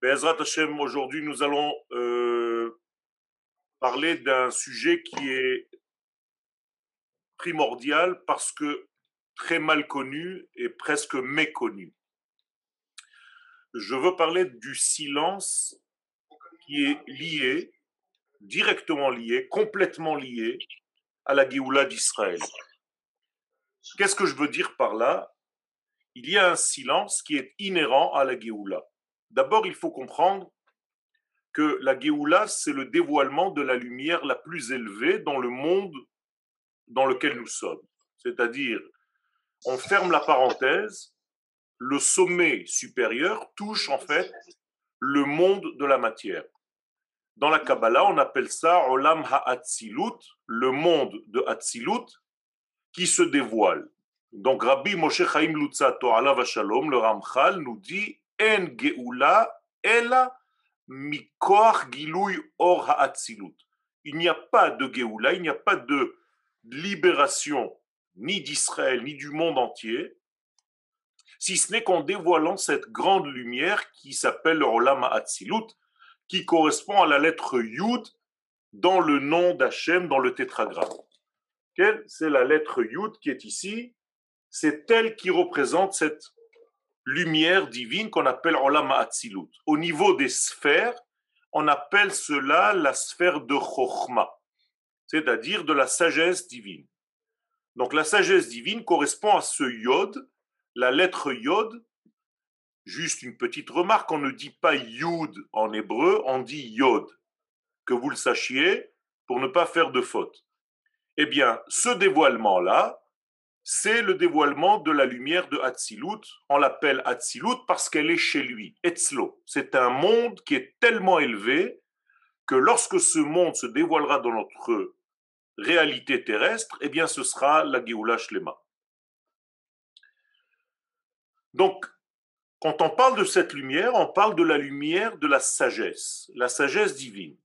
Bezrat Hashem, aujourd'hui nous allons euh, parler d'un sujet qui est primordial parce que très mal connu et presque méconnu. Je veux parler du silence qui est lié, directement lié, complètement lié à la Géoula d'Israël. Qu'est-ce que je veux dire par là? Il y a un silence qui est inhérent à la Géoula. D'abord, il faut comprendre que la Géoula, c'est le dévoilement de la lumière la plus élevée dans le monde dans lequel nous sommes. C'est-à-dire, on ferme la parenthèse, le sommet supérieur touche en fait le monde de la matière. Dans la Kabbalah, on appelle ça Olam Ha'atzilut, le monde de Hatzilut, qui se dévoile. Donc Rabbi Moshe Chaim Lutzato, alav Shalom, le Ramchal, nous dit En Geoula Ela Mikoach Giluy Or Ha'atzilut. Il n'y a pas de Geoula, il n'y a pas de libération ni d'Israël, ni du monde entier, si ce n'est qu'en dévoilant cette grande lumière qui s'appelle le Olam Ha'atzilut, qui correspond à la lettre Yud dans le nom d'Hachem, dans le tétragramme. C'est la lettre Yud qui est ici. C'est elle qui représente cette lumière divine qu'on appelle Olam Atzilut. Au niveau des sphères, on appelle cela la sphère de Chochma, c'est-à-dire de la sagesse divine. Donc la sagesse divine correspond à ce Yod, la lettre Yod. Juste une petite remarque, on ne dit pas Yud en hébreu, on dit Yod. Que vous le sachiez pour ne pas faire de faute. Eh bien, ce dévoilement-là, c'est le dévoilement de la lumière de Hatzilut. On l'appelle Hatzilut parce qu'elle est chez lui, Etzlo. C'est un monde qui est tellement élevé que lorsque ce monde se dévoilera dans notre réalité terrestre, eh bien, ce sera la Géoula Shlema. Donc, quand on parle de cette lumière, on parle de la lumière de la sagesse, la sagesse divine.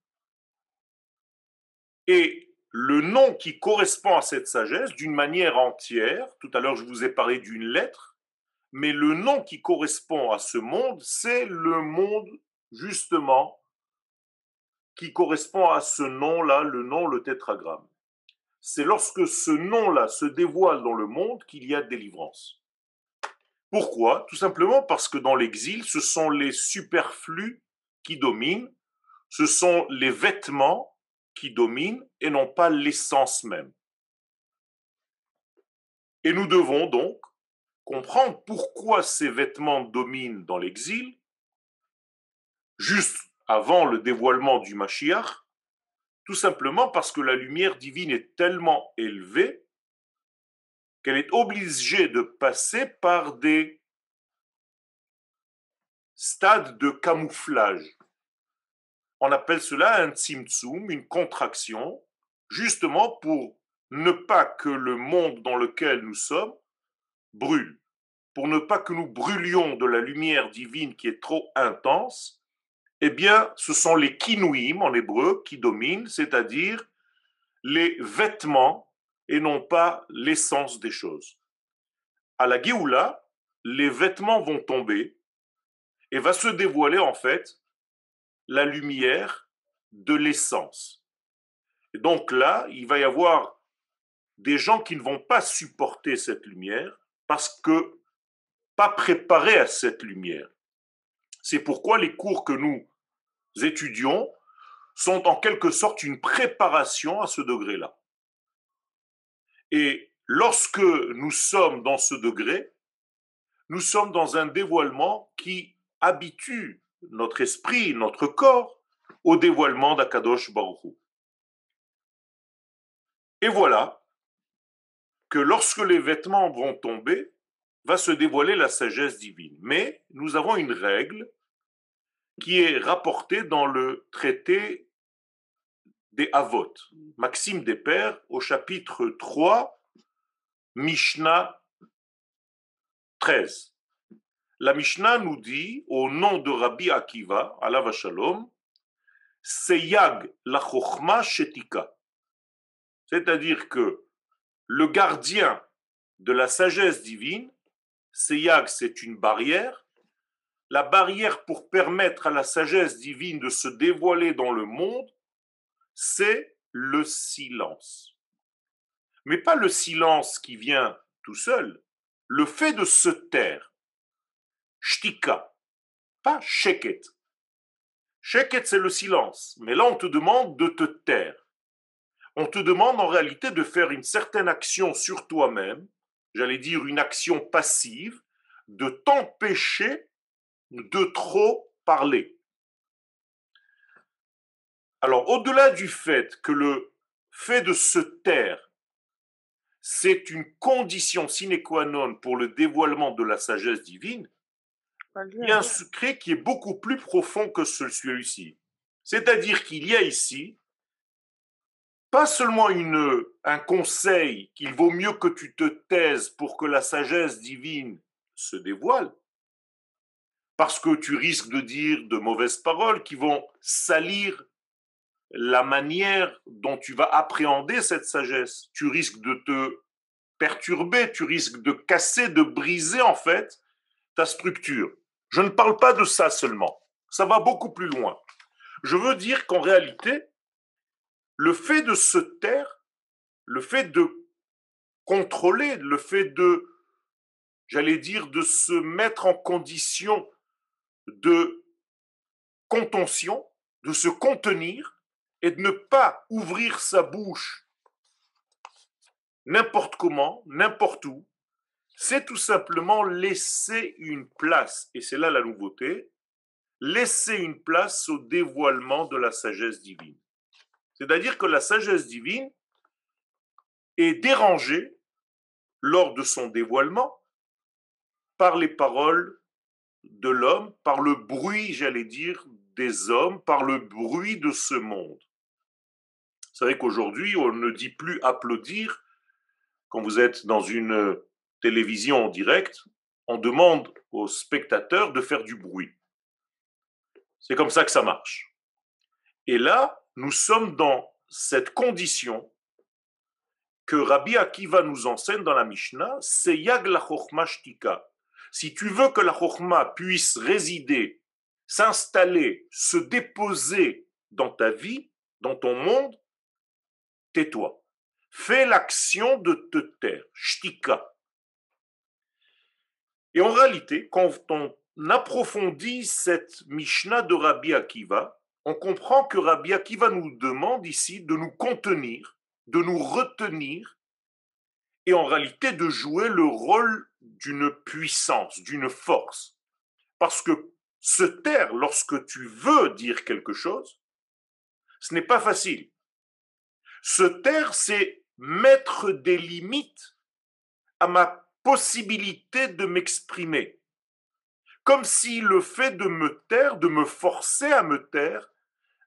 Et le nom qui correspond à cette sagesse d'une manière entière. Tout à l'heure, je vous ai parlé d'une lettre, mais le nom qui correspond à ce monde, c'est le monde justement qui correspond à ce nom-là, le nom, le tétragramme. C'est lorsque ce nom-là se dévoile dans le monde qu'il y a délivrance. Pourquoi? Tout simplement parce que dans l'exil, ce sont les superflus qui dominent, ce sont les vêtements qui domine et non pas l'essence même. Et nous devons donc comprendre pourquoi ces vêtements dominent dans l'exil, juste avant le dévoilement du Mashiach, tout simplement parce que la lumière divine est tellement élevée qu'elle est obligée de passer par des stades de camouflage. On appelle cela un tzimtzum, une contraction, justement pour ne pas que le monde dans lequel nous sommes brûle, pour ne pas que nous brûlions de la lumière divine qui est trop intense, eh bien, ce sont les kinouim en hébreu qui dominent, c'est-à-dire les vêtements et non pas l'essence des choses. À la Géoula, les vêtements vont tomber et va se dévoiler en fait la lumière de l'essence. Et donc là, il va y avoir des gens qui ne vont pas supporter cette lumière parce que pas préparés à cette lumière. C'est pourquoi les cours que nous étudions sont en quelque sorte une préparation à ce degré-là. Et lorsque nous sommes dans ce degré, nous sommes dans un dévoilement qui habitue notre esprit, notre corps, au dévoilement d'Akadosh Baruch Et voilà que lorsque les vêtements vont tomber, va se dévoiler la sagesse divine. Mais nous avons une règle qui est rapportée dans le traité des Avot, Maxime des Pères, au chapitre 3, Mishnah 13. La Mishnah nous dit, au nom de Rabbi Akiva, Allah Shalom, Seyag la Chochma Shetika. C'est-à-dire que le gardien de la sagesse divine, Seyag, c'est une barrière. la barrière pour permettre à la sagesse divine de se dévoiler dans le monde, c'est le silence. Mais pas le silence qui vient tout seul, le fait de se taire. Shtika, pas sheket. Sheket, c'est le silence. Mais là, on te demande de te taire. On te demande en réalité de faire une certaine action sur toi-même, j'allais dire une action passive, de t'empêcher de trop parler. Alors, au-delà du fait que le fait de se taire, c'est une condition sine qua non pour le dévoilement de la sagesse divine, il y a un secret qui est beaucoup plus profond que celui-ci. C'est-à-dire qu'il y a ici pas seulement une, un conseil qu'il vaut mieux que tu te taises pour que la sagesse divine se dévoile, parce que tu risques de dire de mauvaises paroles qui vont salir la manière dont tu vas appréhender cette sagesse. Tu risques de te perturber, tu risques de casser, de briser en fait ta structure. Je ne parle pas de ça seulement, ça va beaucoup plus loin. Je veux dire qu'en réalité, le fait de se taire, le fait de contrôler, le fait de, j'allais dire, de se mettre en condition de contention, de se contenir et de ne pas ouvrir sa bouche n'importe comment, n'importe où, c'est tout simplement laisser une place, et c'est là la nouveauté, laisser une place au dévoilement de la sagesse divine. C'est-à-dire que la sagesse divine est dérangée lors de son dévoilement par les paroles de l'homme, par le bruit, j'allais dire, des hommes, par le bruit de ce monde. Vous savez qu'aujourd'hui, on ne dit plus applaudir quand vous êtes dans une télévision en direct, on demande aux spectateurs de faire du bruit. C'est comme ça que ça marche. Et là, nous sommes dans cette condition que Rabbi Akiva nous enseigne dans la Mishnah, c'est Yag la Shtika. Si tu veux que la Chokhmah puisse résider, s'installer, se déposer dans ta vie, dans ton monde, tais-toi. Fais l'action de te taire, shtika. Et en réalité, quand on approfondit cette Mishnah de Rabbi Akiva, on comprend que Rabbi Akiva nous demande ici de nous contenir, de nous retenir, et en réalité de jouer le rôle d'une puissance, d'une force. Parce que se taire lorsque tu veux dire quelque chose, ce n'est pas facile. Se taire, c'est mettre des limites à ma possibilité de m'exprimer. Comme si le fait de me taire, de me forcer à me taire,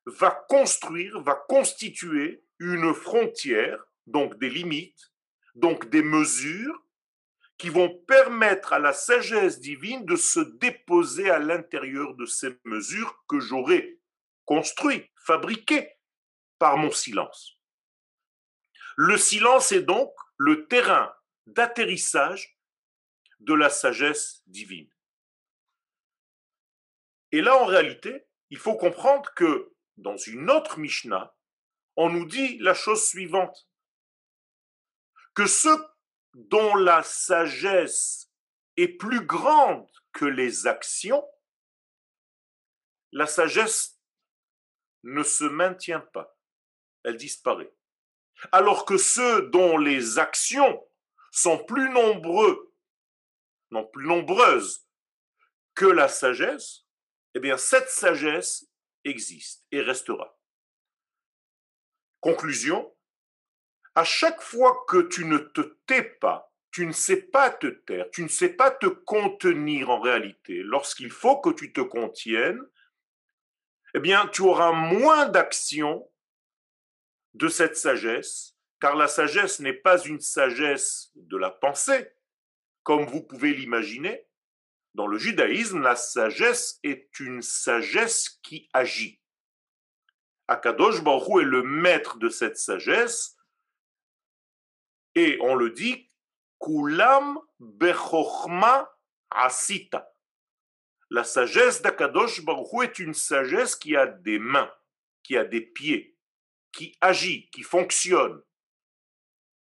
va construire, va constituer une frontière, donc des limites, donc des mesures qui vont permettre à la sagesse divine de se déposer à l'intérieur de ces mesures que j'aurai construites, fabriquées par mon silence. Le silence est donc le terrain d'atterrissage de la sagesse divine. Et là, en réalité, il faut comprendre que dans une autre Mishnah, on nous dit la chose suivante, que ceux dont la sagesse est plus grande que les actions, la sagesse ne se maintient pas, elle disparaît. Alors que ceux dont les actions sont plus nombreux, non plus nombreuses que la sagesse, eh bien cette sagesse existe et restera. Conclusion, à chaque fois que tu ne te tais pas, tu ne sais pas te taire, tu ne sais pas te contenir en réalité, lorsqu'il faut que tu te contiennes, eh bien, tu auras moins d'action de cette sagesse, car la sagesse n'est pas une sagesse de la pensée, comme vous pouvez l'imaginer, dans le judaïsme, la sagesse est une sagesse qui agit. Akadosh Baruch est le maître de cette sagesse, et on le dit, Kulam Bechochma Asita. La sagesse d'Akadosh Baruch est une sagesse qui a des mains, qui a des pieds, qui agit, qui fonctionne,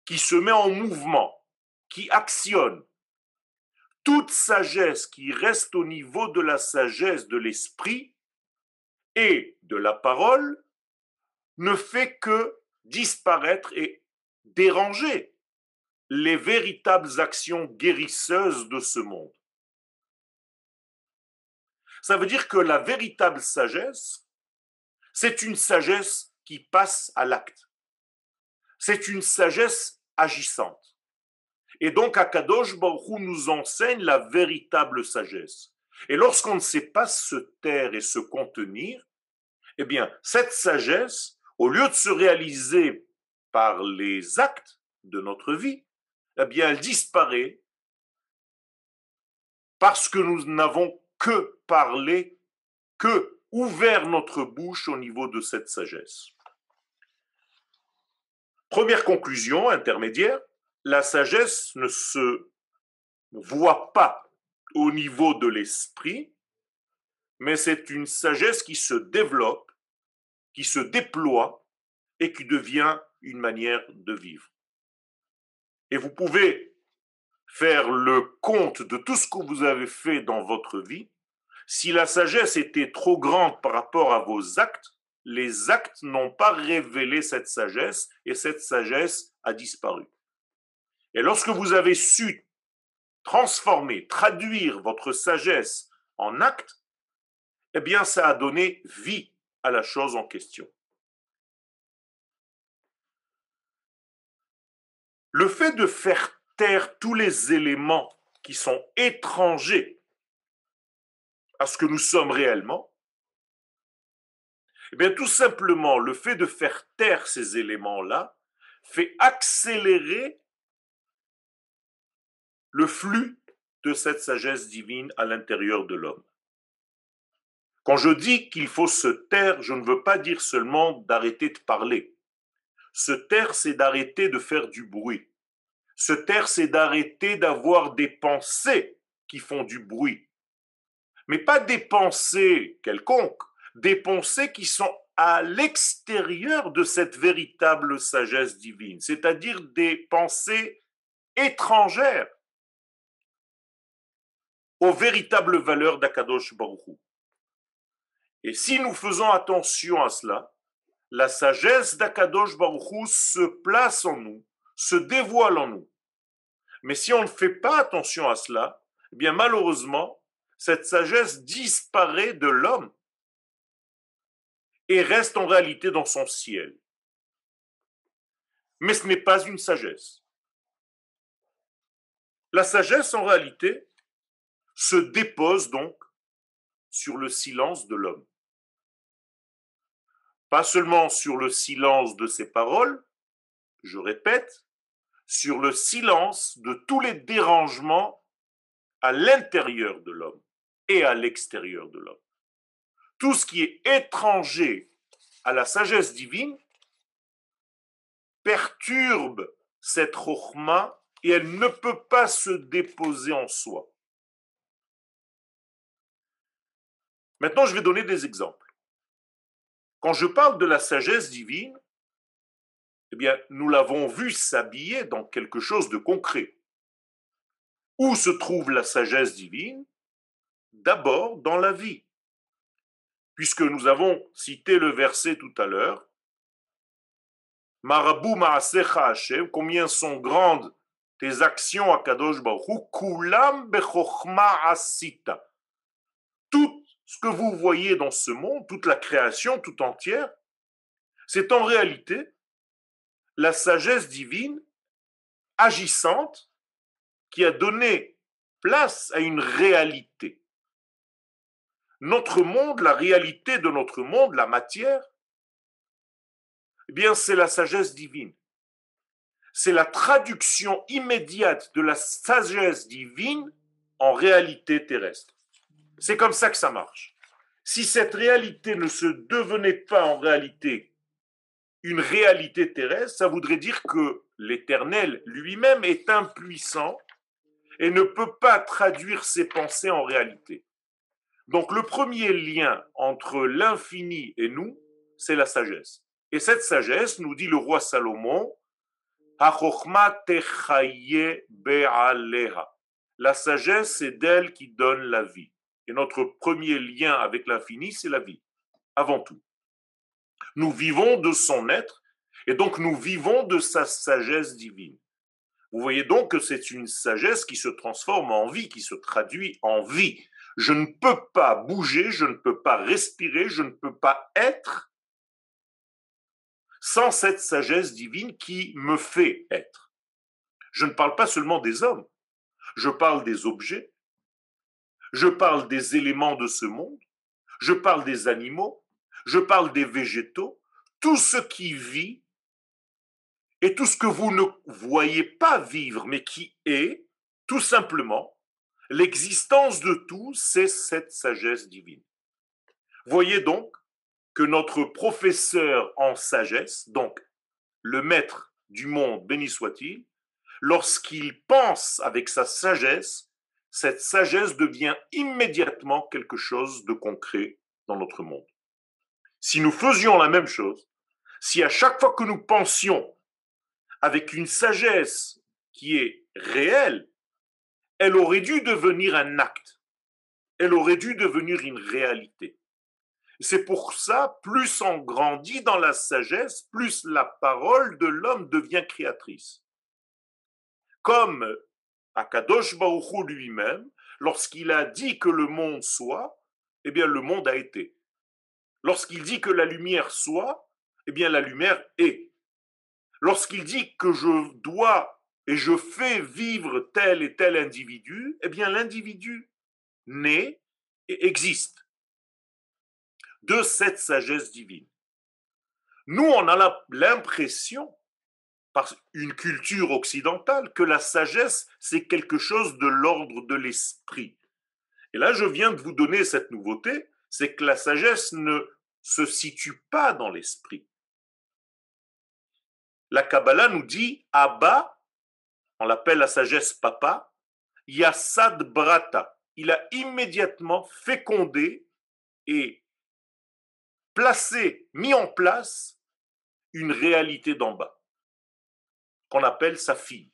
qui se met en mouvement, qui actionne. Toute sagesse qui reste au niveau de la sagesse de l'esprit et de la parole ne fait que disparaître et déranger les véritables actions guérisseuses de ce monde. Ça veut dire que la véritable sagesse, c'est une sagesse qui passe à l'acte. C'est une sagesse agissante. Et donc, Akadosh Baruch nous enseigne la véritable sagesse. Et lorsqu'on ne sait pas se taire et se contenir, eh bien, cette sagesse, au lieu de se réaliser par les actes de notre vie, eh bien, elle disparaît parce que nous n'avons que parlé, que ouvert notre bouche au niveau de cette sagesse. Première conclusion intermédiaire, la sagesse ne se voit pas au niveau de l'esprit, mais c'est une sagesse qui se développe, qui se déploie et qui devient une manière de vivre. Et vous pouvez faire le compte de tout ce que vous avez fait dans votre vie. Si la sagesse était trop grande par rapport à vos actes, les actes n'ont pas révélé cette sagesse et cette sagesse a disparu. Et lorsque vous avez su transformer, traduire votre sagesse en acte, eh bien ça a donné vie à la chose en question. Le fait de faire taire tous les éléments qui sont étrangers à ce que nous sommes réellement, eh bien tout simplement le fait de faire taire ces éléments-là fait accélérer le flux de cette sagesse divine à l'intérieur de l'homme. Quand je dis qu'il faut se taire, je ne veux pas dire seulement d'arrêter de parler. Se taire, c'est d'arrêter de faire du bruit. Se taire, c'est d'arrêter d'avoir des pensées qui font du bruit. Mais pas des pensées quelconques, des pensées qui sont à l'extérieur de cette véritable sagesse divine, c'est-à-dire des pensées étrangères aux véritables valeurs d'Akadosh Baruch Et si nous faisons attention à cela, la sagesse d'Akadosh Baruch se place en nous, se dévoile en nous. Mais si on ne fait pas attention à cela, eh bien malheureusement, cette sagesse disparaît de l'homme et reste en réalité dans son ciel. Mais ce n'est pas une sagesse. La sagesse, en réalité, se dépose donc sur le silence de l'homme. Pas seulement sur le silence de ses paroles, je répète, sur le silence de tous les dérangements à l'intérieur de l'homme et à l'extérieur de l'homme. Tout ce qui est étranger à la sagesse divine perturbe cette rochma et elle ne peut pas se déposer en soi. Maintenant, je vais donner des exemples. Quand je parle de la sagesse divine, eh bien, nous l'avons vu s'habiller dans quelque chose de concret. Où se trouve la sagesse divine? D'abord dans la vie. Puisque nous avons cité le verset tout à l'heure, Marabou Maasecha Hashem, combien sont grandes tes actions à Kadosh Baruch Kulam Bechochma Asita. Tout ce que vous voyez dans ce monde, toute la création tout entière, c'est en réalité la sagesse divine agissante qui a donné place à une réalité. Notre monde, la réalité de notre monde, la matière, eh bien, c'est la sagesse divine. C'est la traduction immédiate de la sagesse divine en réalité terrestre. C'est comme ça que ça marche. Si cette réalité ne se devenait pas en réalité une réalité terrestre, ça voudrait dire que l'Éternel lui-même est impuissant et ne peut pas traduire ses pensées en réalité. Donc le premier lien entre l'infini et nous, c'est la sagesse. Et cette sagesse, nous dit le roi Salomon, la sagesse, c'est d'elle qui donne la vie. Et notre premier lien avec l'infini, c'est la vie, avant tout. Nous vivons de son être, et donc nous vivons de sa sagesse divine. Vous voyez donc que c'est une sagesse qui se transforme en vie, qui se traduit en vie. Je ne peux pas bouger, je ne peux pas respirer, je ne peux pas être sans cette sagesse divine qui me fait être. Je ne parle pas seulement des hommes, je parle des objets, je parle des éléments de ce monde, je parle des animaux, je parle des végétaux, tout ce qui vit et tout ce que vous ne voyez pas vivre, mais qui est, tout simplement, l'existence de tout, c'est cette sagesse divine. Voyez donc que notre professeur en sagesse, donc le maître du monde, béni soit-il, lorsqu'il pense avec sa sagesse, cette sagesse devient immédiatement quelque chose de concret dans notre monde. Si nous faisions la même chose, si à chaque fois que nous pensions avec une sagesse qui est réelle, elle aurait dû devenir un acte. Elle aurait dû devenir une réalité. C'est pour ça, plus on grandit dans la sagesse, plus la parole de l'homme devient créatrice. Comme Akadosh Baruchou lui-même, lorsqu'il a dit que le monde soit, eh bien le monde a été. Lorsqu'il dit que la lumière soit, eh bien la lumière est. Lorsqu'il dit que je dois et je fais vivre tel et tel individu, eh bien l'individu naît et existe de cette sagesse divine. Nous, on a l'impression, par une culture occidentale, que la sagesse, c'est quelque chose de l'ordre de l'esprit. Et là, je viens de vous donner cette nouveauté, c'est que la sagesse ne se situe pas dans l'esprit. La Kabbalah nous dit Abba, on l'appelle la sagesse papa, Yassad Brata. Il a immédiatement fécondé et placé, mis en place une réalité d'en bas, qu'on appelle sa fille.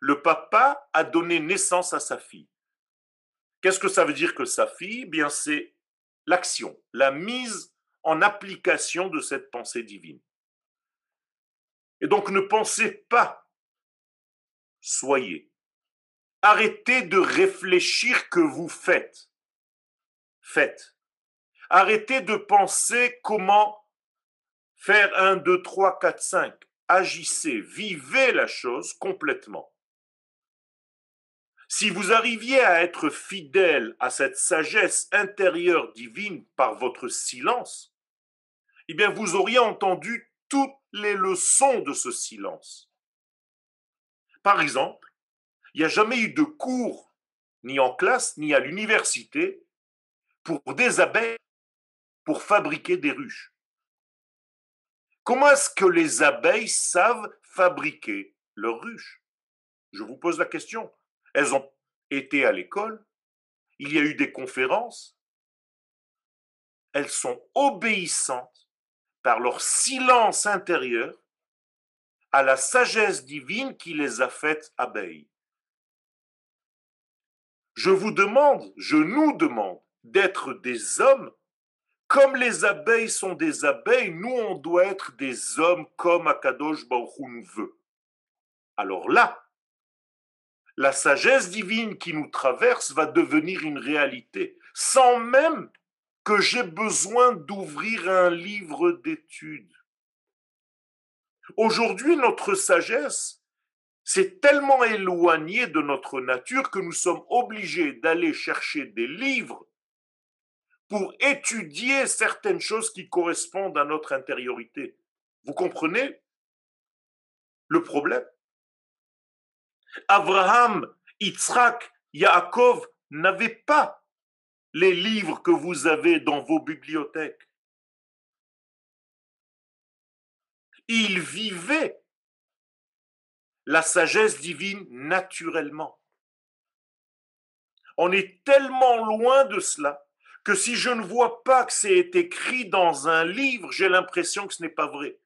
Le papa a donné naissance à sa fille. Qu'est-ce que ça veut dire que sa fille? Eh Bien, c'est l'action, la mise en application de cette pensée divine. Et donc ne pensez pas, soyez. Arrêtez de réfléchir que vous faites. Faites. Arrêtez de penser comment faire un, deux, trois, quatre, cinq. Agissez, vivez la chose complètement. Si vous arriviez à être fidèle à cette sagesse intérieure divine par votre silence, eh bien vous auriez entendu toutes les leçons de ce silence. Par exemple, il n'y a jamais eu de cours, ni en classe, ni à l'université, pour des abeilles pour fabriquer des ruches. Comment est-ce que les abeilles savent fabriquer leurs ruches? Je vous pose la question. Elles ont été à l'école, il y a eu des conférences, elles sont obéissantes par leur silence intérieur à la sagesse divine qui les a faites abeilles. Je vous demande, je nous demande d'être des hommes comme les abeilles sont des abeilles, nous, on doit être des hommes comme Akadosh Baruch nous veut. Alors là, la sagesse divine qui nous traverse va devenir une réalité, sans même que j'ai besoin d'ouvrir un livre d'études. Aujourd'hui, notre sagesse, s'est tellement éloignée de notre nature que nous sommes obligés d'aller chercher des livres pour étudier certaines choses qui correspondent à notre intériorité. Vous comprenez le problème? Abraham, Yitzhak, Yaakov n'avaient pas les livres que vous avez dans vos bibliothèques. Ils vivaient la sagesse divine naturellement. On est tellement loin de cela que si je ne vois pas que c'est écrit dans un livre, j'ai l'impression que ce n'est pas vrai.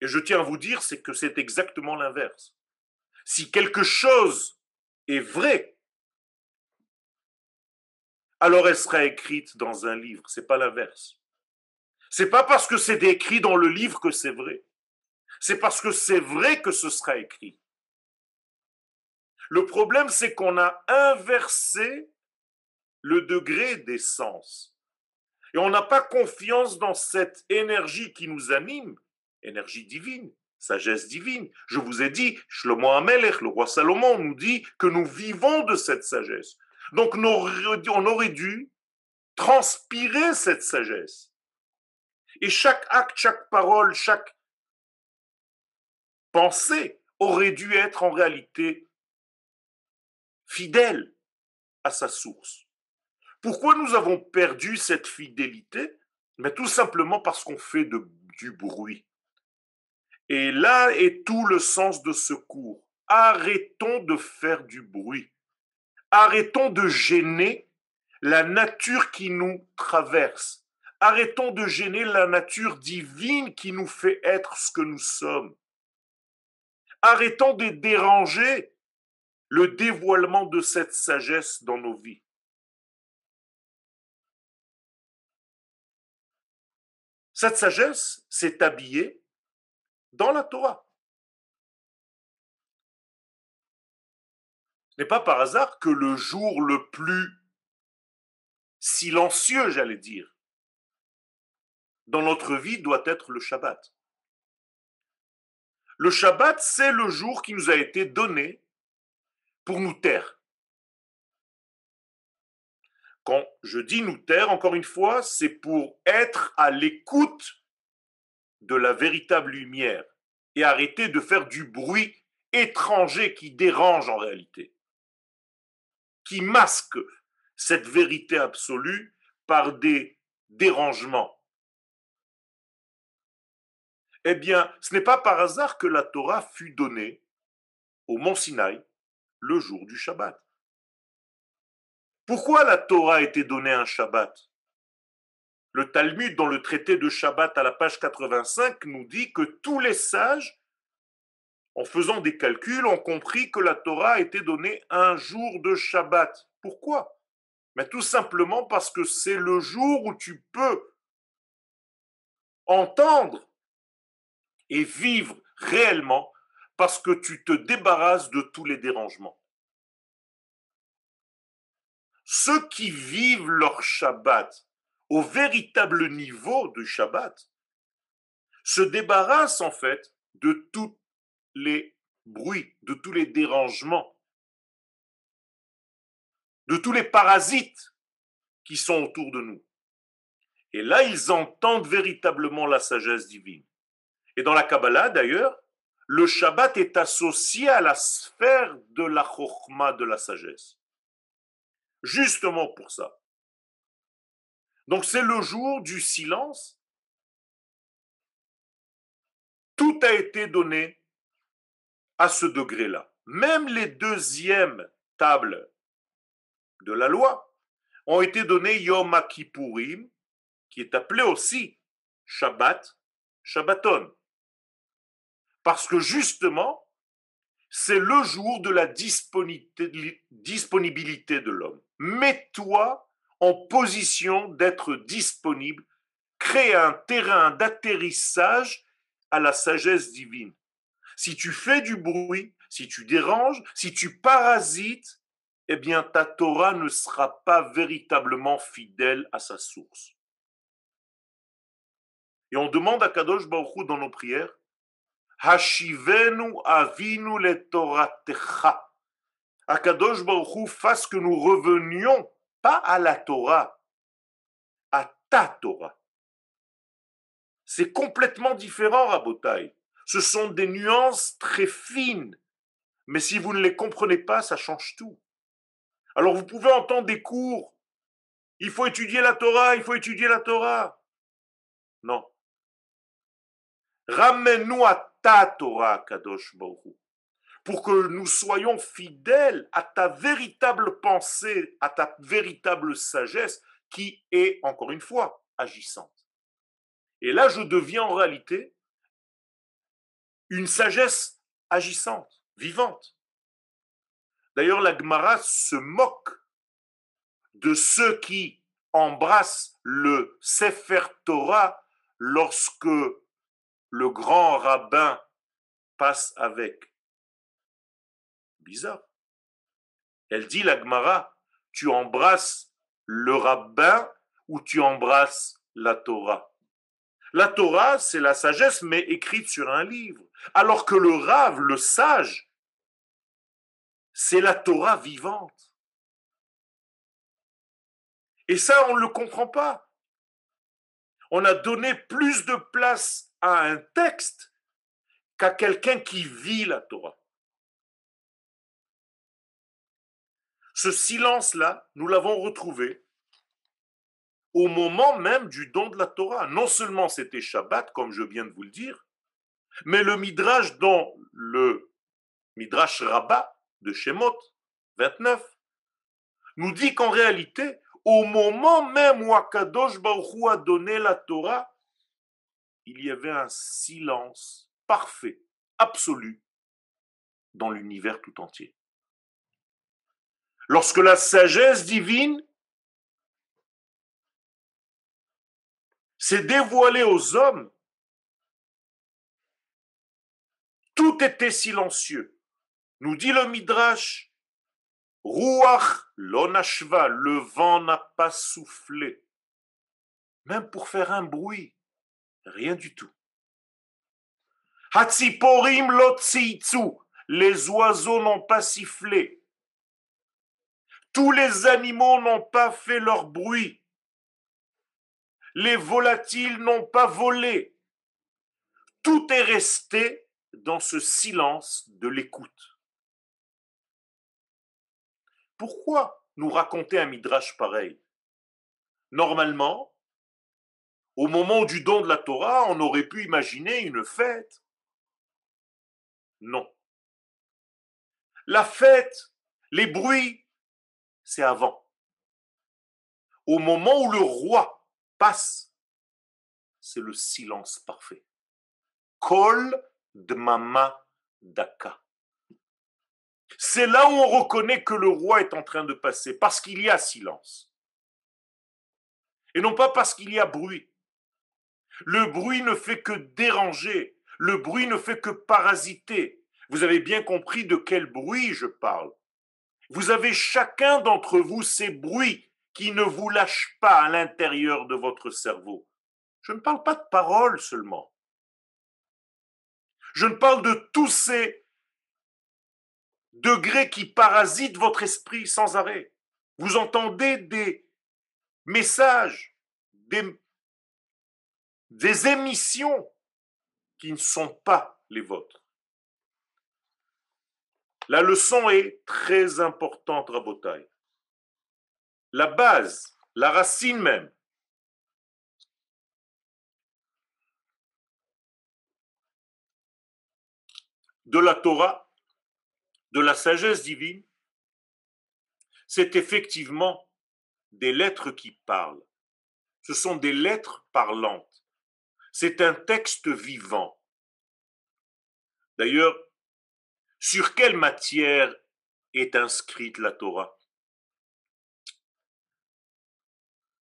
Et je tiens à vous dire, que c'est exactement l'inverse. Si quelque chose est vrai, alors elle sera écrite dans un livre. C'est pas l'inverse. C'est pas parce que c'est écrit dans le livre que c'est vrai. C'est parce que c'est vrai que ce sera écrit. Le problème, c'est qu'on a inversé le degré des sens. Et on n'a pas confiance dans cette énergie qui nous anime, énergie divine, sagesse divine. Je vous ai dit, Shlomo Amelech, le roi Salomon, nous dit que nous vivons de cette sagesse. Donc on aurait dû transpirer cette sagesse. Et chaque acte, chaque parole, chaque pensée aurait dû être en réalité fidèle à sa source. Pourquoi nous avons perdu cette fidélité? Mais tout simplement parce qu'on fait du bruit. Et là est tout le sens de ce cours. Arrêtons de faire du bruit. Arrêtons de gêner la nature qui nous traverse. Arrêtons de gêner la nature divine qui nous fait être ce que nous sommes. Arrêtons de déranger le dévoilement de cette sagesse dans nos vies. Cette sagesse s'est habillée dans la Torah. Ce n'est pas par hasard que le jour le plus silencieux, j'allais dire, dans notre vie doit être le Shabbat. Le Shabbat, c'est le jour qui nous a été donné pour nous taire. Quand je dis nous taire, encore une fois, c'est pour être à l'écoute de la véritable lumière et arrêter de faire du bruit étranger qui dérange en réalité, qui masque cette vérité absolue par des dérangements. Eh bien, ce n'est pas par hasard que la Torah fut donnée au mont Sinaï le jour du Shabbat. Pourquoi la Torah a été donnée un Shabbat? Le Talmud, dans le traité de Shabbat à la page 85, nous dit que tous les sages, en faisant des calculs, ont compris que la Torah a été donnée un jour de Shabbat. Pourquoi? Mais tout simplement parce que c'est le jour où tu peux entendre et vivre réellement parce que tu te débarrasses de tous les dérangements. Ceux qui vivent leur Shabbat au véritable niveau du Shabbat se débarrassent en fait de tous les bruits, de tous les dérangements, de tous les parasites qui sont autour de nous. Et là, ils entendent véritablement la sagesse divine. Et dans la Kabbalah, d'ailleurs, le Shabbat est associé à la sphère de la Chokhmah, de la sagesse. Justement pour ça. Donc c'est le jour du silence. Tout a été donné à ce degré-là. Même les deuxièmes tables de la loi ont été données Yom Kippourim, qui est appelé aussi Shabbat, Shabbaton. Parce que justement, c'est le jour de la disponibilité de l'homme. Mets-toi en position d'être disponible, crée un terrain d'atterrissage à la sagesse divine. Si tu fais du bruit, si tu déranges, si tu parasites, eh bien ta Torah ne sera pas véritablement fidèle à sa source. Et on demande à Kadosh Baruch dans nos prières Hashivenu avinu le Toratecha. Akadosh Baruch fasse que nous revenions pas à la Torah, à ta Torah. C'est complètement différent, Rabotai. Ce sont des nuances très fines. Mais si vous ne les comprenez pas, ça change tout. Alors vous pouvez entendre des cours. Il faut étudier la Torah, il faut étudier la Torah. Non. Ramène-nous à ta Torah, Kadosh Baruch pour que nous soyons fidèles à ta véritable pensée, à ta véritable sagesse, qui est, encore une fois, agissante. Et là, je deviens en réalité une sagesse agissante, vivante. D'ailleurs, la Gemara se moque de ceux qui embrassent le Sefer Torah lorsque le grand rabbin passe avec. Bizarre. Elle dit, la Gemara, tu embrasses le rabbin ou tu embrasses la Torah? La Torah, c'est la sagesse, mais écrite sur un livre. Alors que le rave, le sage, c'est la Torah vivante. Et ça, on ne le comprend pas. On a donné plus de place à un texte qu'à quelqu'un qui vit la Torah. Ce silence-là, nous l'avons retrouvé au moment même du don de la Torah. Non seulement c'était Shabbat, comme je viens de vous le dire, mais le Midrash dans le Midrash Rabbah de Shemot 29 nous dit qu'en réalité, au moment même où Akadosh Baruch a donné la Torah, il y avait un silence parfait, absolu, dans l'univers tout entier. Lorsque la sagesse divine s'est dévoilée aux hommes, tout était silencieux. Nous dit le Midrash, Ruach l'onashva, le vent n'a pas soufflé, même pour faire un bruit, rien du tout. Hatziporim lotzitsu, les oiseaux n'ont pas sifflé, tous les animaux n'ont pas fait leur bruit. Les volatiles n'ont pas volé. Tout est resté dans ce silence de l'écoute. Pourquoi nous raconter un midrash pareil? Normalement, au moment du don de la Torah, on aurait pu imaginer une fête. Non. La fête, les bruits, c'est avant. Au moment où le roi passe, c'est le silence parfait. Kol dmama daka. C'est là où on reconnaît que le roi est en train de passer, parce qu'il y a silence. Et non pas parce qu'il y a bruit. Le bruit ne fait que déranger, le bruit ne fait que parasiter. Vous avez bien compris de quel bruit je parle. Vous avez chacun d'entre vous ces bruits qui ne vous lâchent pas à l'intérieur de votre cerveau. Je ne parle pas de paroles seulement. Je ne parle de tous ces degrés qui parasitent votre esprit sans arrêt. Vous entendez des messages, des, des émissions qui ne sont pas les vôtres. La leçon est très importante, Rabotai. La base, la racine même, de la Torah, de la sagesse divine, c'est effectivement des lettres qui parlent. Ce sont des lettres parlantes. C'est un texte vivant. D'ailleurs, sur quelle matière est inscrite la Torah?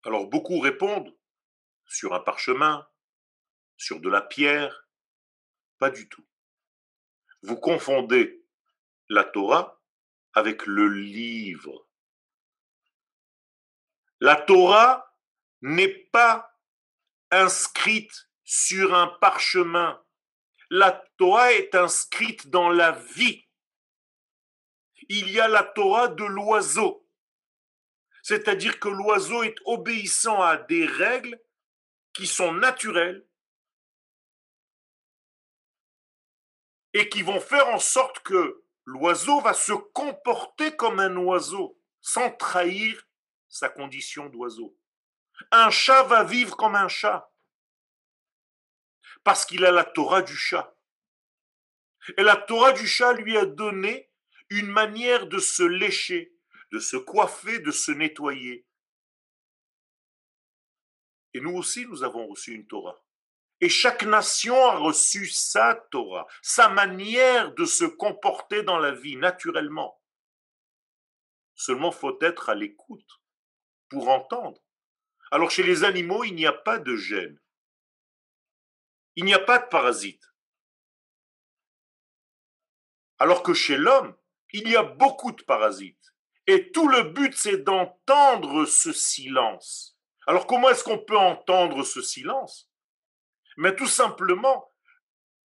Alors beaucoup répondent sur un parchemin, sur de la pierre. Pas du tout. Vous confondez la Torah avec le livre. La Torah n'est pas inscrite sur un parchemin la Torah est inscrite dans la vie. Il y a la Torah de l'oiseau. C'est-à-dire que l'oiseau est obéissant à des règles qui sont naturelles et qui vont faire en sorte que l'oiseau va se comporter comme un oiseau sans trahir sa condition d'oiseau. Un chat va vivre comme un chat parce qu'il a la Torah du chat. Et la Torah du chat lui a donné une manière de se lécher, de se coiffer, de se nettoyer. Et nous aussi, nous avons reçu une Torah. Et chaque nation a reçu sa Torah, sa manière de se comporter dans la vie naturellement. Seulement faut être à l'écoute pour entendre. Alors chez les animaux, il n'y a pas de gène. Il n'y a pas de parasite. Alors que chez l'homme, il y a beaucoup de parasites. Et tout le but, c'est d'entendre ce silence. Alors comment est-ce qu'on peut entendre ce silence? Mais tout simplement,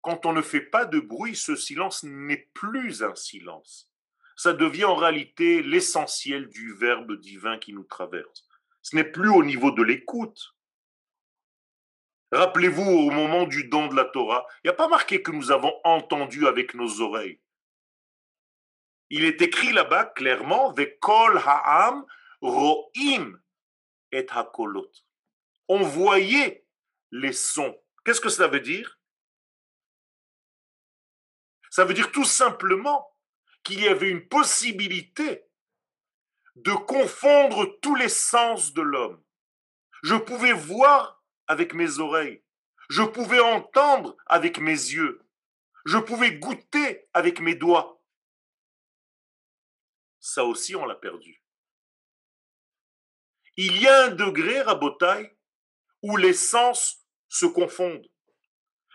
quand on ne fait pas de bruit, ce silence n'est plus un silence. Ça devient en réalité l'essentiel du verbe divin qui nous traverse. Ce n'est plus au niveau de l'écoute. Rappelez-vous au moment du don de la Torah, il n'y a pas marqué que nous avons entendu avec nos oreilles. Il est écrit là-bas clairement, Vekol ha'am ro'im et hakolot. On voyait les sons. Qu'est-ce que ça veut dire? Ça veut dire tout simplement qu'il y avait une possibilité de confondre tous les sens de l'homme. Je pouvais voir avec mes oreilles, je pouvais entendre avec mes yeux, je pouvais goûter avec mes doigts. Ça aussi, on l'a perdu. Il y a un degré, Rabotaille, où les sens se confondent,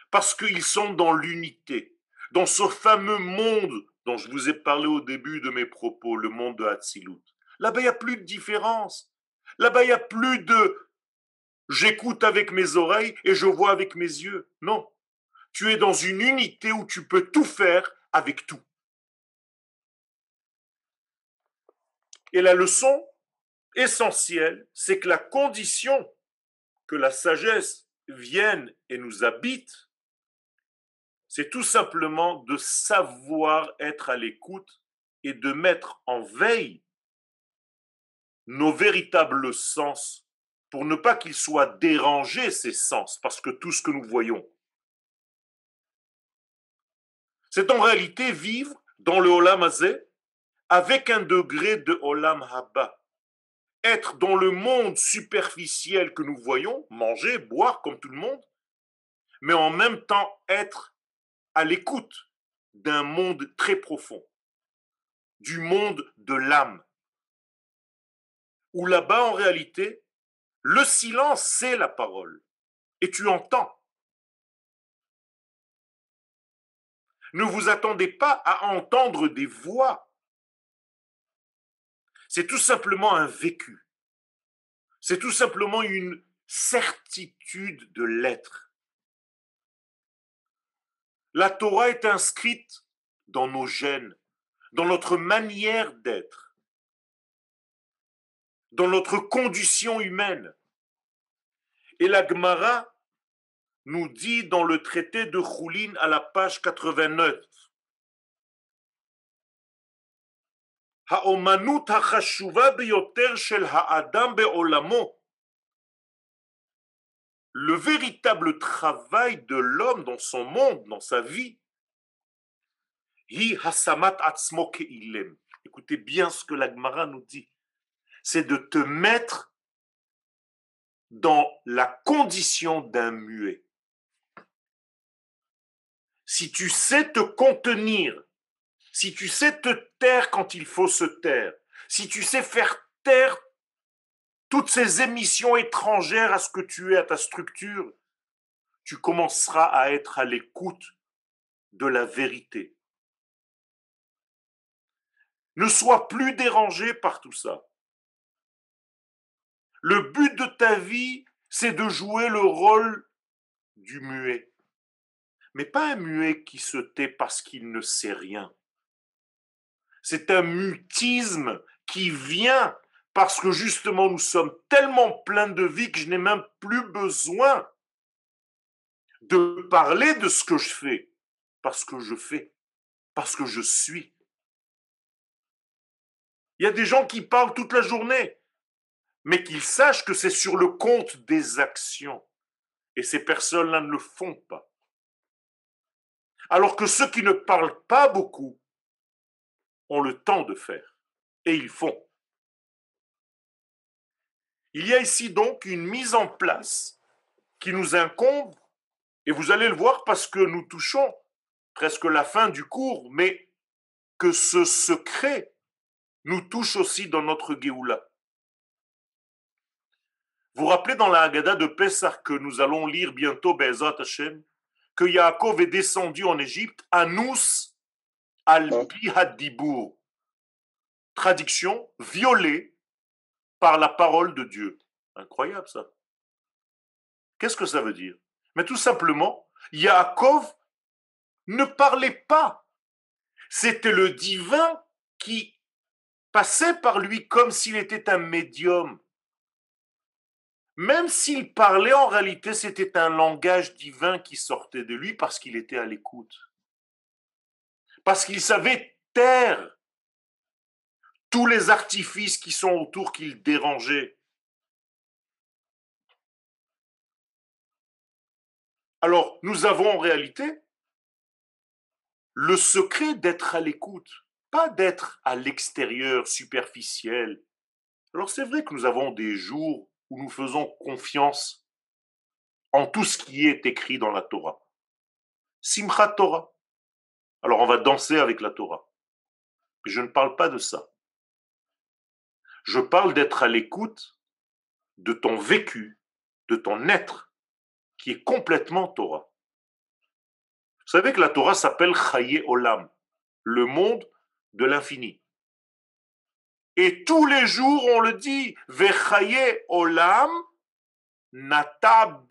parce qu'ils sont dans l'unité, dans ce fameux monde dont je vous ai parlé au début de mes propos, le monde de Hatzilut. Là-bas, il n'y a plus de différence. Là-bas, il n'y a plus de j'écoute avec mes oreilles et je vois avec mes yeux. Non. Tu es dans une unité où tu peux tout faire avec tout. Et la leçon essentielle, c'est que la condition que la sagesse vienne et nous habite, c'est tout simplement de savoir être à l'écoute et de mettre en veille nos véritables sens pour ne pas qu'ils soient dérangés, ces sens, parce que tout ce que nous voyons, c'est en réalité vivre dans le Olam Azeh avec un degré de Olam Haba. Être dans le monde superficiel que nous voyons, manger, boire comme tout le monde, mais en même temps être à l'écoute d'un monde très profond, du monde de l'âme, où là-bas, en réalité, le silence, c'est la parole. Et tu entends. Ne vous attendez pas à entendre des voix. C'est tout simplement un vécu. C'est tout simplement une certitude de l'être. La Torah est inscrite dans nos gènes, dans notre manière d'être dans notre condition humaine. Et la Gemara nous dit dans le traité de Choulin à la page 89 Le véritable travail de l'homme dans son monde, dans sa vie, Écoutez bien ce que la Gemara nous dit c'est de te mettre dans la condition d'un muet. Si tu sais te contenir, si tu sais te taire quand il faut se taire, si tu sais faire taire toutes ces émissions étrangères à ce que tu es, à ta structure, tu commenceras à être à l'écoute de la vérité. Ne sois plus dérangé par tout ça. Le but de ta vie, c'est de jouer le rôle du muet. Mais pas un muet qui se tait parce qu'il ne sait rien. C'est un mutisme qui vient parce que justement nous sommes tellement pleins de vie que je n'ai même plus besoin de parler de ce que je fais, parce que je fais, parce que je suis. Il y a des gens qui parlent toute la journée mais qu'ils sachent que c'est sur le compte des actions. Et ces personnes-là ne le font pas. Alors que ceux qui ne parlent pas beaucoup ont le temps de faire. Et ils font. Il y a ici donc une mise en place qui nous incombe, et vous allez le voir parce que nous touchons presque la fin du cours, mais que ce secret nous touche aussi dans notre Géoula. Vous rappelez dans la Haggadah de Pessah que nous allons lire bientôt, Be'ezat Hashem, que Yaakov est descendu en Égypte, Anous al Hadibur. Traduction, violé par la parole de Dieu. Incroyable ça. Qu'est-ce que ça veut dire? Mais tout simplement, Yaakov ne parlait pas. C'était le divin qui passait par lui comme s'il était un médium. Même s'il parlait, en réalité, c'était un langage divin qui sortait de lui parce qu'il était à l'écoute. Parce qu'il savait taire tous les artifices qui sont autour qu'il dérangeait. Alors, nous avons en réalité le secret d'être à l'écoute, pas d'être à l'extérieur, superficiel. Alors c'est vrai que nous avons des jours où nous faisons confiance en tout ce qui est écrit dans la Torah. Simchat Torah. Alors on va danser avec la Torah. Mais je ne parle pas de ça. Je parle d'être à l'écoute de ton vécu, de ton être, qui est complètement Torah. Vous savez que la Torah s'appelle Chaye Olam, le monde de l'infini. Et tous les jours, on le dit, Vechaye Olam Nata.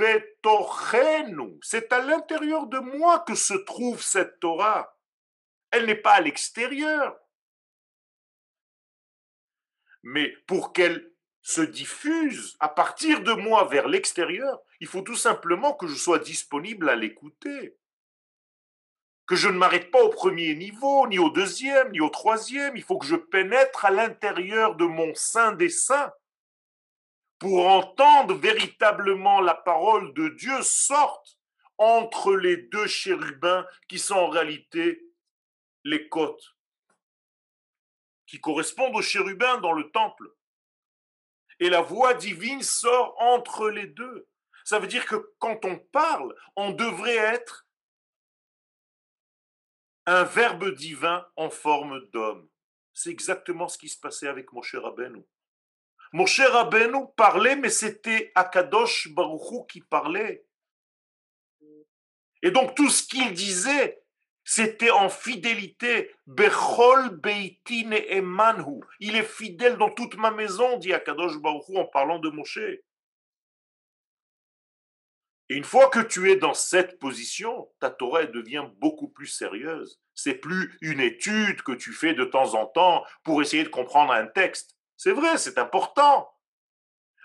C'est à l'intérieur de moi que se trouve cette Torah. Elle n'est pas à l'extérieur. Mais pour qu'elle se diffuse à partir de moi vers l'extérieur, il faut tout simplement que je sois disponible à l'écouter que je ne m'arrête pas au premier niveau, ni au deuxième, ni au troisième. Il faut que je pénètre à l'intérieur de mon sein des saints pour entendre véritablement la parole de Dieu sorte entre les deux chérubins qui sont en réalité les côtes, qui correspondent aux chérubins dans le temple. Et la voix divine sort entre les deux. Ça veut dire que quand on parle, on devrait être un verbe divin en forme d'homme. C'est exactement ce qui se passait avec Moshe Rabbeinu. Moshe Rabbeinu parlait, mais c'était Akadosh Baruchou qui parlait. Et donc tout ce qu'il disait, c'était en fidélité. Bechol Beitin Emanhu. Il est fidèle dans toute ma maison, dit Akadosh Baruchou en parlant de Moshe. Et une fois que tu es dans cette position, ta Torah devient beaucoup plus sérieuse. C'est plus une étude que tu fais de temps en temps pour essayer de comprendre un texte. C'est vrai, c'est important.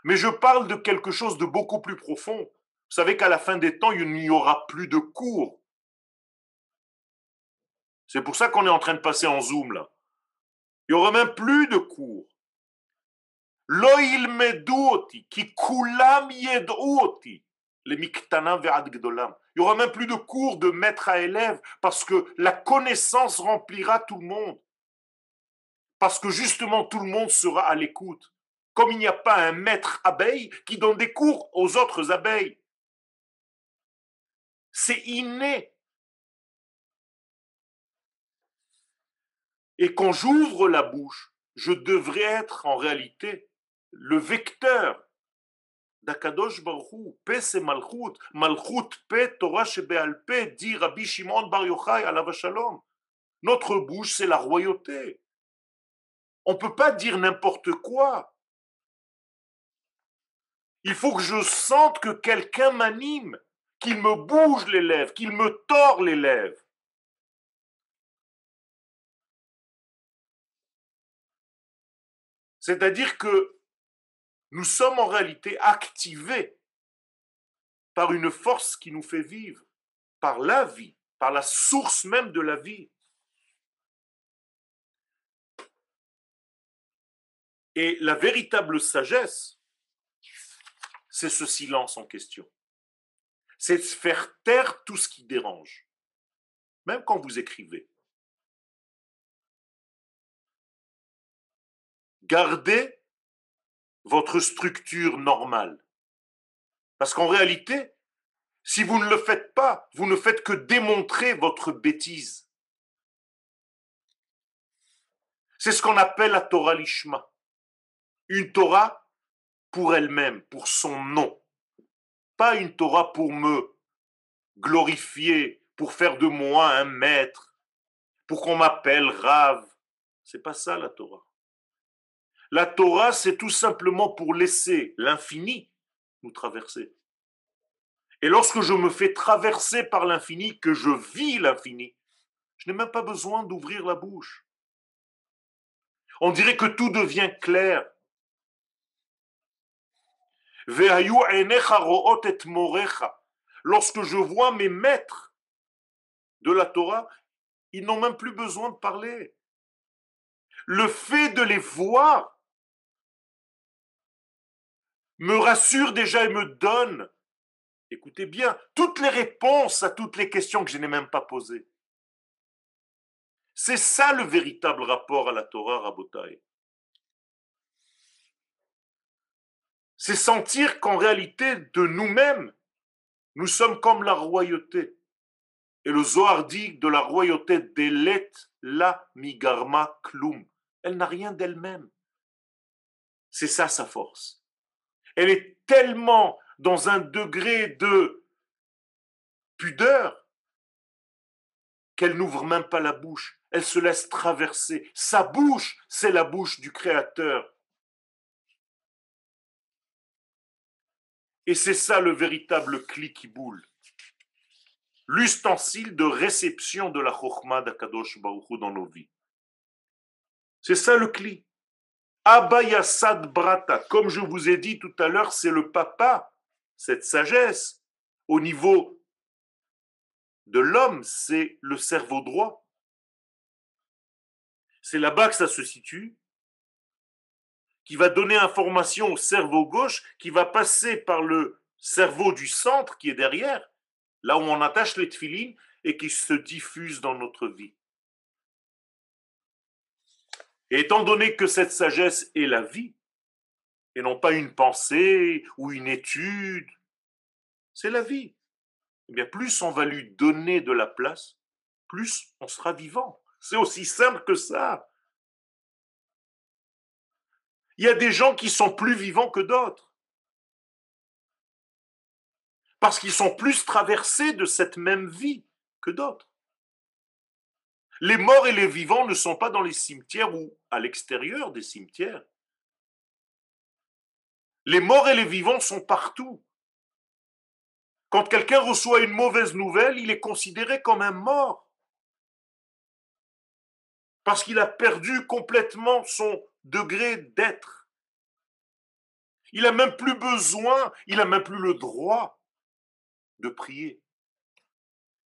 Mais je parle de quelque chose de beaucoup plus profond. Vous savez qu'à la fin des temps, il n'y aura plus de cours. C'est pour ça qu'on est en train de passer en zoom là. Il n'y aura même plus de cours. Medouoti, qui kulam yedouoti les miktanam Il y aura même plus de cours de maître à élève parce que la connaissance remplira tout le monde. Parce que justement tout le monde sera à l'écoute. Comme il n'y a pas un maître abeille qui donne des cours aux autres abeilles. C'est inné. Et quand j'ouvre la bouche, je devrais être en réalité le vecteur d'Akadosh Baruchou, Pe c'est Malchut, Malchut Pe, Torah Shebeal Pe, dit Rabbi Shimon Bar Yochai, Alav Shalom. Notre bouche, c'est la royauté. On ne peut pas dire n'importe quoi. Il faut que je sente que quelqu'un m'anime, qu'il me bouge les lèvres, qu'il me tord les lèvres. C'est-à-dire que nous sommes en réalité activés par une force qui nous fait vivre, par la vie, par la source même de la vie. Et la véritable sagesse, c'est ce silence en question. C'est de faire taire tout ce qui dérange. même quand vous écrivez. Gardez votre structure normale. Parce qu'en réalité, si vous ne le faites pas, vous ne faites que démontrer votre bêtise. C'est ce qu'on appelle la Torah Lishma. Une Torah pour elle-même, pour son nom. Pas une Torah pour me glorifier, pour faire de moi un maître, pour qu'on m'appelle Rav. C'est pas ça la Torah. La Torah, c'est tout simplement pour laisser l'infini nous traverser. Et lorsque je me fais traverser par l'infini, que je vis l'infini, je n'ai même pas besoin d'ouvrir la bouche. On dirait que tout devient clair. Lorsque je vois mes maîtres de la Torah, ils n'ont même plus besoin de parler. Le fait de les voir me rassure déjà et me donne, écoutez bien, toutes les réponses à toutes les questions que je n'ai même pas posées. C'est ça le véritable rapport à la Torah Rabotai. C'est sentir qu'en réalité, de nous-mêmes, nous sommes comme la royauté. Et le Zohar dit de la royauté d'Elet la migarma klum. Elle n'a rien d'elle-même. C'est ça sa force elle est tellement dans un degré de pudeur qu'elle n'ouvre même pas la bouche. Elle se laisse traverser. Sa bouche, c'est la bouche du Créateur. Et c'est ça le véritable cli qui boule. L'ustensile de réception de la Chokhmah d'Akadosh Baruch dans nos vies. C'est ça le cli. Abayasad Brata, comme je vous ai dit tout à l'heure, c'est le papa, cette sagesse. Au niveau de l'homme, c'est le cerveau droit. C'est là-bas que ça se situe, qui va donner information au cerveau gauche, qui va passer par le cerveau du centre qui est derrière, là où on attache les tefilines, et qui se diffuse dans notre vie. Et étant donné que cette sagesse est la vie, et non pas une pensée ou une étude, c'est la vie. Eh bien, plus on va lui donner de la place, plus on sera vivant. C'est aussi simple que ça. Il y a des gens qui sont plus vivants que d'autres. Parce qu'ils sont plus traversés de cette même vie que d'autres. Les morts et les vivants ne sont pas dans les cimetières ou à l'extérieur des cimetières. Les morts et les vivants sont partout. Quand quelqu'un reçoit une mauvaise nouvelle, il est considéré comme un mort. Parce qu'il a perdu complètement son degré d'être. Il n'a même plus besoin, il n'a même plus le droit de prier.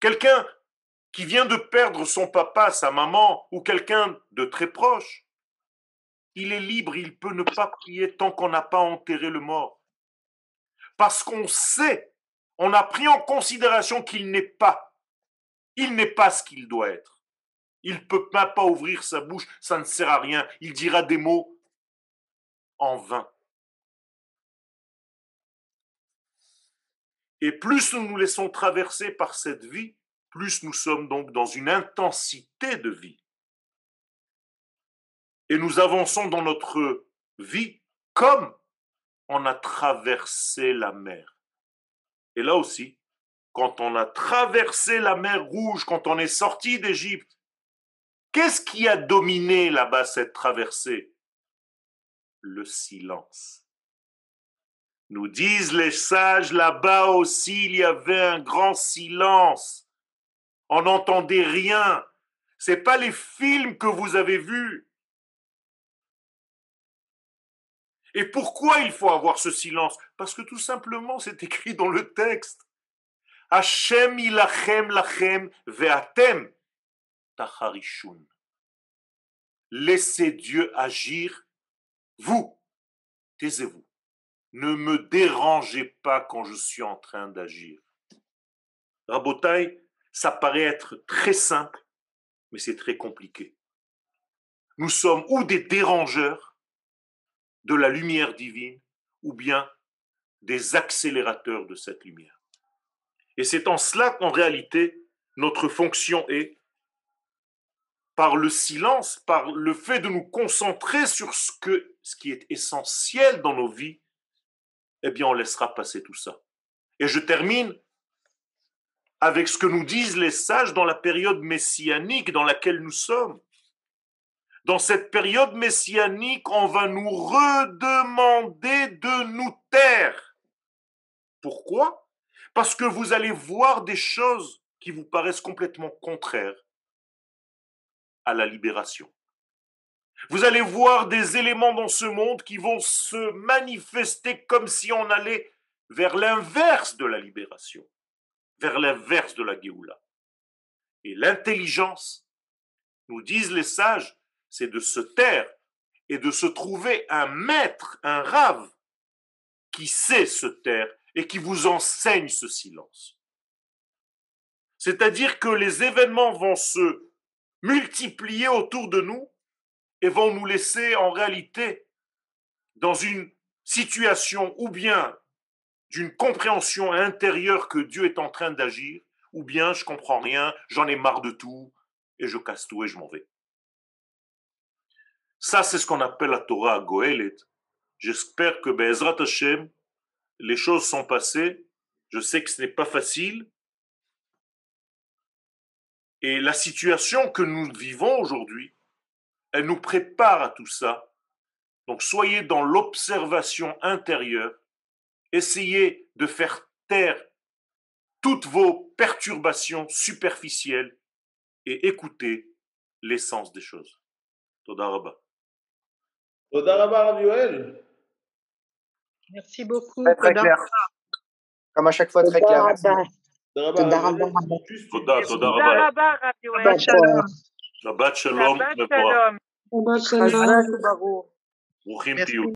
Quelqu'un qui vient de perdre son papa, sa maman ou quelqu'un de très proche, il est libre, il peut ne pas prier tant qu'on n'a pas enterré le mort. Parce qu'on sait, on a pris en considération qu'il n'est pas, il n'est pas ce qu'il doit être. Il ne peut même pas ouvrir sa bouche, ça ne sert à rien. Il dira des mots en vain. Et plus nous nous laissons traverser par cette vie, plus nous sommes donc dans une intensité de vie. Et nous avançons dans notre vie comme on a traversé la mer. Et là aussi, quand on a traversé la mer Rouge, quand on est sorti d'Égypte, qu'est-ce qui a dominé là-bas cette traversée? Le silence. Nous disent les sages, là-bas aussi, il y avait un grand silence. On n'entendait rien. C'est pas les films que vous avez vus. Et pourquoi il faut avoir ce silence? Parce que tout simplement, c'est écrit dans le texte. Hashem ilachem lachem ve'atem tacharishun. Laissez Dieu agir. Vous, taisez-vous. Ne me dérangez pas quand je suis en train d'agir. Rabotai, ça paraît être très simple, mais c'est très compliqué. Nous sommes ou des dérangeurs de la lumière divine, ou bien des accélérateurs de cette lumière. Et c'est en cela qu'en réalité, notre fonction est, par le silence, par le fait de nous concentrer sur ce, que, ce qui est essentiel dans nos vies, eh bien, on laissera passer tout ça. Et je termine avec ce que nous disent les sages dans la période messianique dans laquelle nous sommes. Dans cette période messianique, on va nous redemander de nous taire. Pourquoi? Parce que vous allez voir des choses qui vous paraissent complètement contraires à la libération. Vous allez voir des éléments dans ce monde qui vont se manifester comme si on allait vers l'inverse de la libération, vers l'inverse de la Géoula. Et l'intelligence, nous disent les sages, c'est de se taire et de se trouver un maître, un rave, qui sait se taire et qui vous enseigne ce silence. C'est-à-dire que les événements vont se multiplier autour de nous et vont nous laisser en réalité dans une situation ou bien d'une compréhension intérieure que Dieu est en train d'agir, ou bien je comprends rien, j'en ai marre de tout, et je casse tout et je m'en vais. Ça, c'est ce qu'on appelle la Torah Goélet. J'espère que Bezrat Hashem, les choses sont passées. Je sais que ce n'est pas facile. Et la situation que nous vivons aujourd'hui, elle nous prépare à tout ça. Donc soyez dans l'observation intérieure. Essayez de faire taire toutes vos perturbations superficielles et écoutez l'essence des choses. Merci beaucoup. Très. Comme à chaque fois, très clair.